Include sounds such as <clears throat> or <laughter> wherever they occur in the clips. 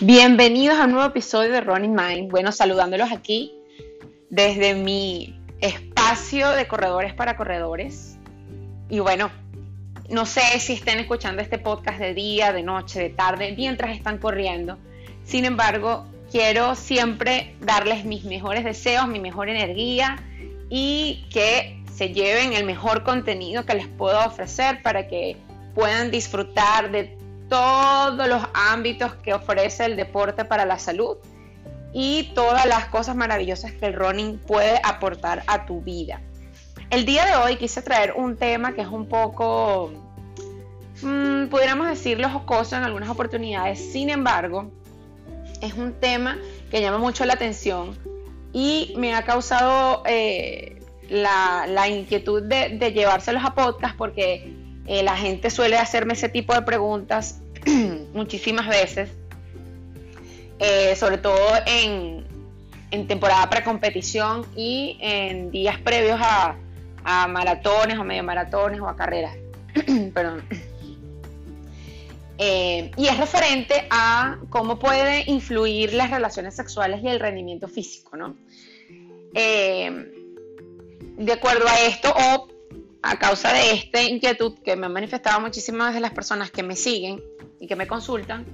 Bienvenidos a un nuevo episodio de Running Mind. Bueno, saludándolos aquí desde mi espacio de corredores para corredores. Y bueno, no sé si estén escuchando este podcast de día, de noche, de tarde, mientras están corriendo. Sin embargo, quiero siempre darles mis mejores deseos, mi mejor energía y que se lleven el mejor contenido que les puedo ofrecer para que puedan disfrutar de todos los ámbitos que ofrece el deporte para la salud y todas las cosas maravillosas que el running puede aportar a tu vida. El día de hoy quise traer un tema que es un poco, mmm, pudiéramos decirlo, jocoso en algunas oportunidades, sin embargo, es un tema que llama mucho la atención y me ha causado eh, la, inquietud de, de llevárselos a podcast porque eh, la gente suele hacerme ese tipo de preguntas <clears throat> muchísimas veces, eh, sobre todo en, temporada precompetición y en días previos a, maratones o medio maratones o a carreras. <clears throat> Perdón. <clears throat> Eh, y es referente a cómo puede influir las relaciones sexuales y el rendimiento físico, ¿no? de acuerdo a esto, o a causa de esta inquietud que me han manifestado muchísimas de las personas que me siguen y que me consultan,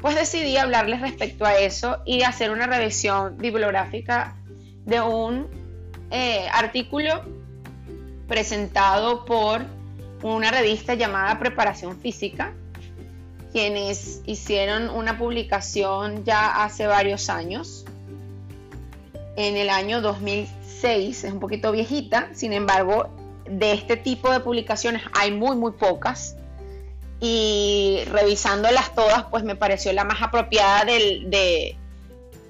pues decidí hablarles respecto a eso y hacer una revisión bibliográfica de un eh, artículo presentado por una revista llamada Preparación Física, quienes hicieron una publicación ya hace varios años, en el año 2006, es un poquito viejita, sin embargo de este tipo de publicaciones hay muy, muy pocas. Y revisándolas todas, pues me pareció la más apropiada de,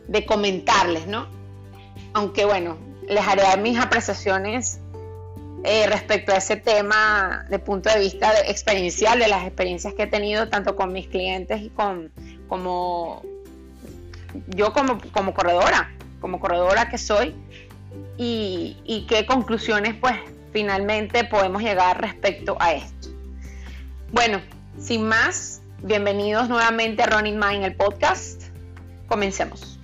de, comentarles, ¿no? Aunque bueno, les haré mis apreciaciones eh, respecto a ese tema de punto de vista experiencial, de las experiencias que he tenido tanto con mis clientes y con como yo como, como corredora, como corredora que soy, y, y qué conclusiones pues finalmente podemos llegar respecto a esto. Bueno, sin más, bienvenidos nuevamente a Running Mind, el podcast. Comencemos.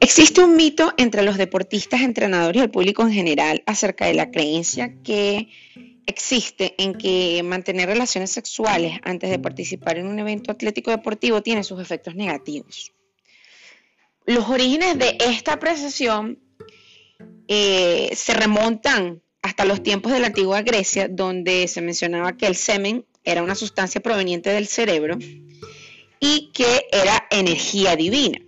Existe un mito entre los deportistas, entrenadores y el público en general acerca de la creencia que existe en que mantener relaciones sexuales antes de participar en un evento atlético deportivo tiene sus efectos negativos. Los orígenes de esta apreciación eh, se remontan hasta los tiempos de la antigua Grecia, donde se mencionaba que el semen era una sustancia proveniente del cerebro y que era energía divina.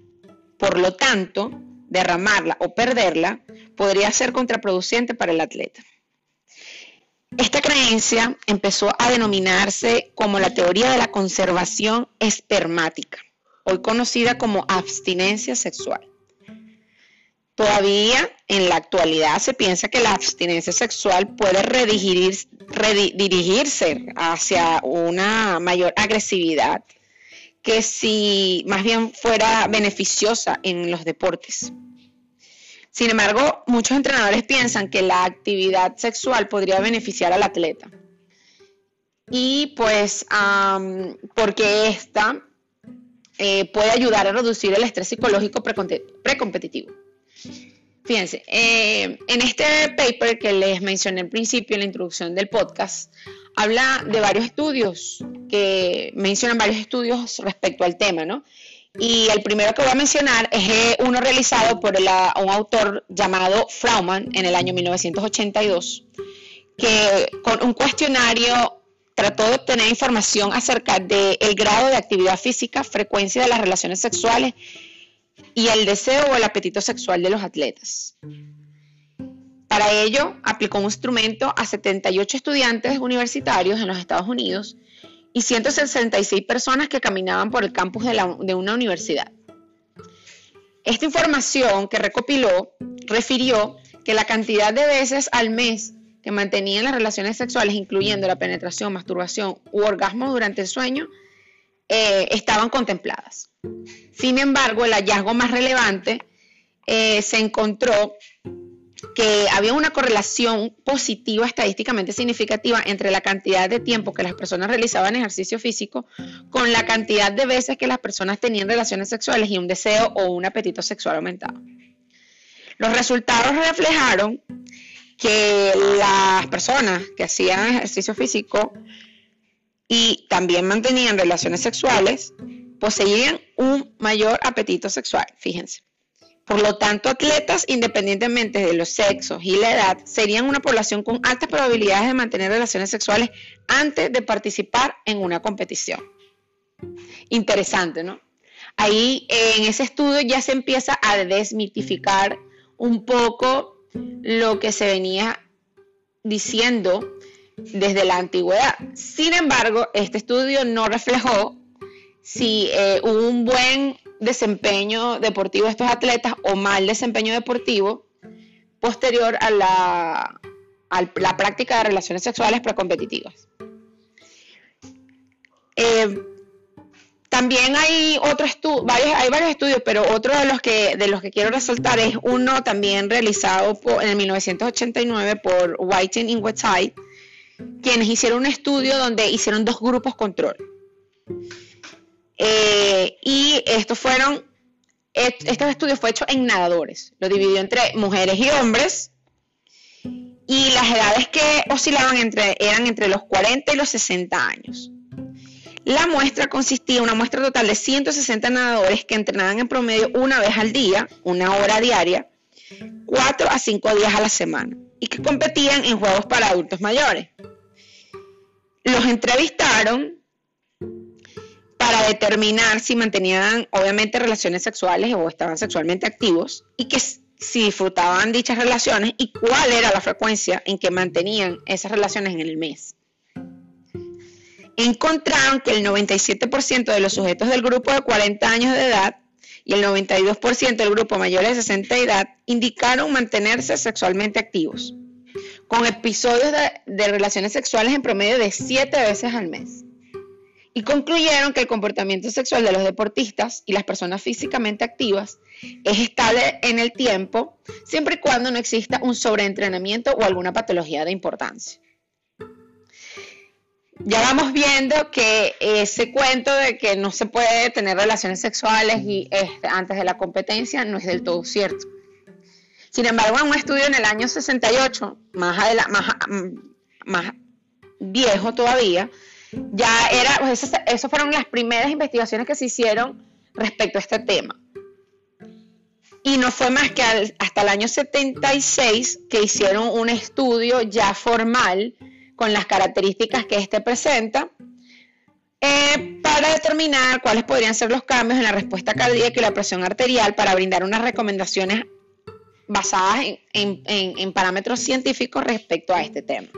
Por lo tanto, derramarla o perderla podría ser contraproducente para el atleta. Esta creencia empezó a denominarse como la teoría de la conservación espermática, hoy conocida como abstinencia sexual. Todavía en la actualidad se piensa que la abstinencia sexual puede redirigirse hacia una mayor agresividad que si más bien fuera beneficiosa en los deportes. Sin embargo, muchos entrenadores piensan que la actividad sexual podría beneficiar al atleta. Y pues, porque esta eh, puede ayudar a reducir el estrés psicológico precompetitivo. Fíjense, eh, en este paper que les mencioné al principio en la introducción del podcast, habla de varios estudios que mencionan varios estudios respecto al tema, ¿no? Y el primero que voy a mencionar es eh, uno realizado por un autor llamado Frauman en el año 1982, que con un cuestionario trató de obtener información acerca del grado de actividad física, frecuencia de las relaciones sexuales y el deseo o el apetito sexual de los atletas. Para ello, aplicó un instrumento a 78 estudiantes universitarios en los Estados Unidos y 166 personas que caminaban por el campus de, una universidad. Esta información que recopiló refirió que la cantidad de veces al mes que mantenían las relaciones sexuales, incluyendo la penetración, masturbación u orgasmo durante el sueño, eh, estaban contempladas. Sin embargo, el hallazgo más relevante eh, se encontró que había una correlación positiva estadísticamente significativa entre la cantidad de tiempo que las personas realizaban ejercicio físico con la cantidad de veces que las personas tenían relaciones sexuales y un deseo o un apetito sexual aumentado. Los resultados reflejaron que las personas que hacían ejercicio físico y también mantenían relaciones sexuales poseían un mayor apetito sexual, fíjense. Por lo tanto, atletas, independientemente de los sexos y la edad, serían una población con altas probabilidades de mantener relaciones sexuales antes de participar en una competición. Interesante, ¿no? Ahí en ese estudio ya se empieza a desmitificar un poco lo que se venía diciendo desde la antigüedad. Sin embargo, este estudio no reflejó si eh, hubo un buen desempeño deportivo de estos atletas o mal desempeño deportivo posterior a la, la práctica de relaciones sexuales precompetitivas. Eh, también hay otro varios, hay varios estudios, pero otro de los que de los que quiero resaltar es uno también realizado en el 1989 por Whiting y Westside, quienes hicieron un estudio donde hicieron dos grupos control. Eh, y estos fueron, este estudio fue hecho en nadadores, lo dividió entre mujeres y hombres, y las edades que oscilaban entre, eran entre los 40 y los 60 años. La muestra consistía en una muestra total de 160 nadadores que entrenaban en promedio una vez al día, una hora diaria, 4 a 5 días a la semana, y que competían en juegos para adultos mayores. Los entrevistaron para determinar si mantenían obviamente relaciones sexuales o estaban sexualmente activos y que si disfrutaban dichas relaciones y cuál era la frecuencia en que mantenían esas relaciones en el mes. Encontraron que el 97% de los sujetos del grupo de 40 años de edad y el 92% del grupo mayor de 60 de edad indicaron mantenerse sexualmente activos, con episodios de, de relaciones sexuales en promedio de 7 veces al mes y concluyeron que el comportamiento sexual de los deportistas y las personas físicamente activas es estable en el tiempo, siempre y cuando no exista un sobreentrenamiento o alguna patología de importancia. Ya vamos viendo que ese cuento de que no se puede tener relaciones sexuales antes de la competencia no es del todo cierto. Sin embargo, en un estudio en el año 68, más, más, más viejo todavía, ya era, pues esas, fueron las primeras investigaciones que se hicieron respecto a este tema. Y no fue más que hasta el año 76 que hicieron un estudio ya formal con las características que éste presenta eh, para determinar cuáles podrían ser los cambios en la respuesta cardíaca y la presión arterial para brindar unas recomendaciones basadas en parámetros científicos respecto a este tema.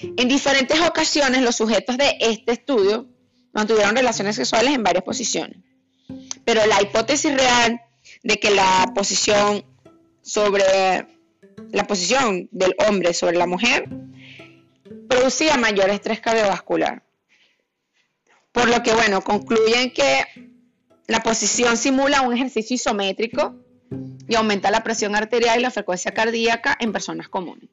En diferentes ocasiones los sujetos de este estudio mantuvieron relaciones sexuales en varias posiciones, pero la hipótesis real de que la posición sobre la posición del hombre sobre la mujer producía mayor estrés cardiovascular. Por lo que, bueno, concluyen que la posición simula un ejercicio isométrico y aumenta la presión arterial y la frecuencia cardíaca en personas comunes.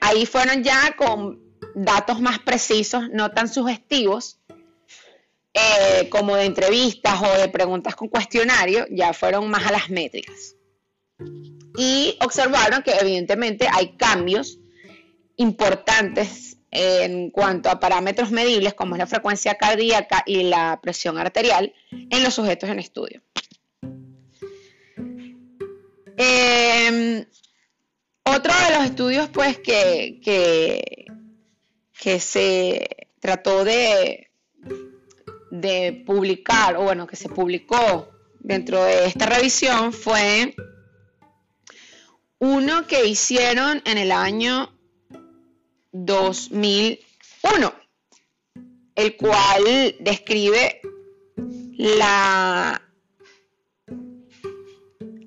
Ahí fueron ya con datos más precisos, no tan sugestivos, eh, como de entrevistas o de preguntas con cuestionario, ya fueron más a las métricas. Y observaron que evidentemente hay cambios importantes en cuanto a parámetros medibles como es la frecuencia cardíaca y la presión arterial en los sujetos en estudio. Eh, otro de los estudios pues que, que, se trató de, de publicar, o bueno, que se publicó dentro de esta revisión fue uno que hicieron en el año 2001, el cual describe la,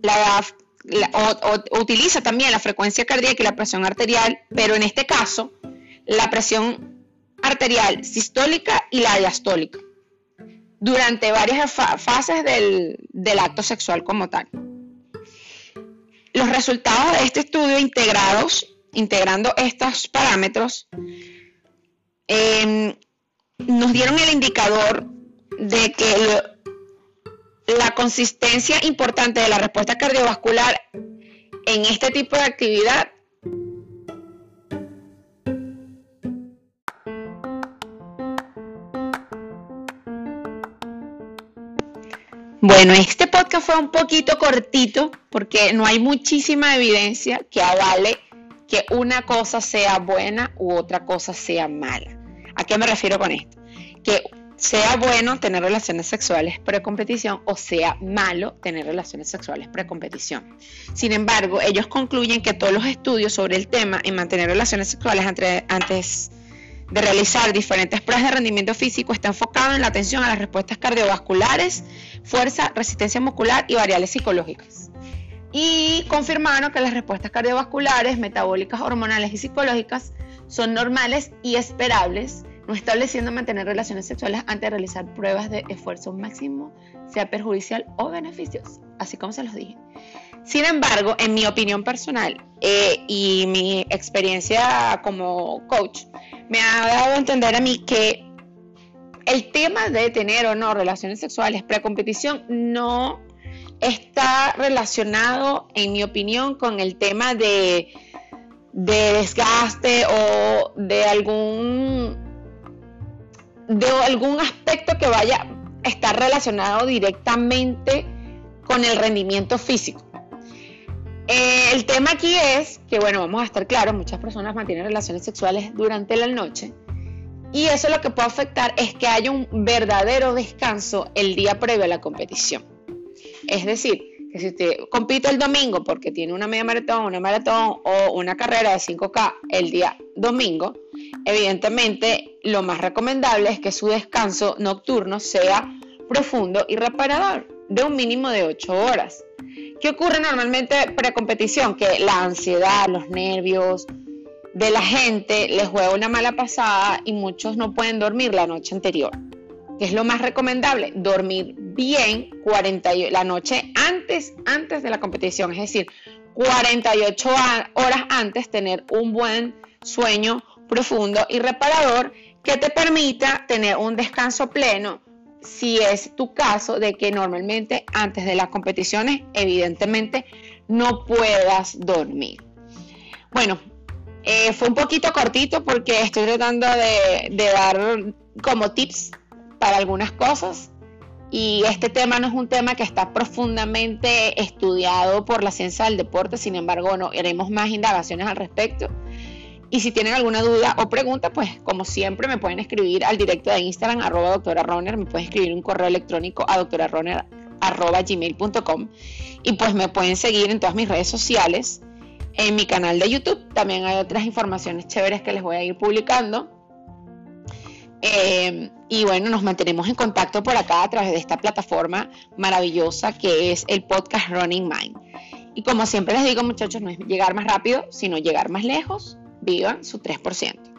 la o, utiliza también la frecuencia cardíaca y la presión arterial, pero en este caso la presión arterial sistólica y la diastólica durante varias fases del, acto sexual como tal. Los resultados de este estudio integrados, integrando estos parámetros, em, nos dieron el indicador de que la consistencia importante de la respuesta cardiovascular en este tipo de actividad Bueno, este podcast fue un poquito cortito porque no hay muchísima evidencia que avale que una cosa sea buena u otra cosa sea mala. ¿A qué me refiero con esto? Que sea bueno tener relaciones sexuales pre-competición o sea malo tener relaciones sexuales pre-competición. Sin embargo, ellos concluyen que todos los estudios sobre el tema en mantener relaciones sexuales antes de realizar diferentes pruebas de rendimiento físico está enfocado en la atención a las respuestas cardiovasculares, fuerza, resistencia muscular y variables psicológicas. Y confirmaron que las respuestas cardiovasculares, metabólicas, hormonales y psicológicas son normales y esperables, no estableciendo mantener relaciones sexuales antes de realizar pruebas de esfuerzo máximo, sea perjudicial o beneficioso, así como se los dije. Sin embargo, en mi opinión personal eh, y mi experiencia como coach, me ha dado a entender a mí que el tema de tener o no relaciones sexuales pre-competición no está relacionado, en mi opinión, con el tema de, de desgaste o de algún, de algún aspecto que vaya a estar relacionado directamente con el rendimiento físico. Eh, el tema aquí es que, bueno, vamos a estar claros, muchas personas mantienen relaciones sexuales durante la noche y eso lo que puede afectar es que haya un verdadero descanso el día previo a la competición. Es decir, que si usted compite el domingo porque tiene una media maratón, una maratón o una carrera de 5K el día domingo, evidentemente lo más recomendable es que su descanso nocturno sea profundo y reparador, de un mínimo de 8 horas. ¿Qué ocurre normalmente pre-competición? Que la ansiedad, los nervios de la gente les juega una mala pasada y muchos no pueden dormir la noche anterior. ¿Qué es lo más recomendable? Dormir bien 40, la noche antes, antes de la competición, es decir, 48 horas antes tener un buen sueño profundo y reparador que te permita tener un descanso pleno si es tu caso de que normalmente antes de las competiciones evidentemente no puedas dormir. Bueno, eh, fue un poquito cortito porque estoy tratando de, de, dar como tips para algunas cosas y este tema no es un tema que está profundamente estudiado por la ciencia del deporte, sin embargo, no haremos más indagaciones al respecto. Y si tienen alguna duda o pregunta, pues como siempre me pueden escribir al directo de Instagram, arroba doctora Roner, me pueden escribir un correo electrónico a doctoraroner arroba gmail.com y pues me pueden seguir en todas mis redes sociales, en mi canal de YouTube, también hay otras informaciones chéveres que les voy a ir publicando. Eh, y bueno, nos mantenemos en contacto por acá a través de esta plataforma maravillosa que es el podcast Running Mind. Y como siempre les digo muchachos, no es llegar más rápido, sino llegar más lejos vivan su 3%.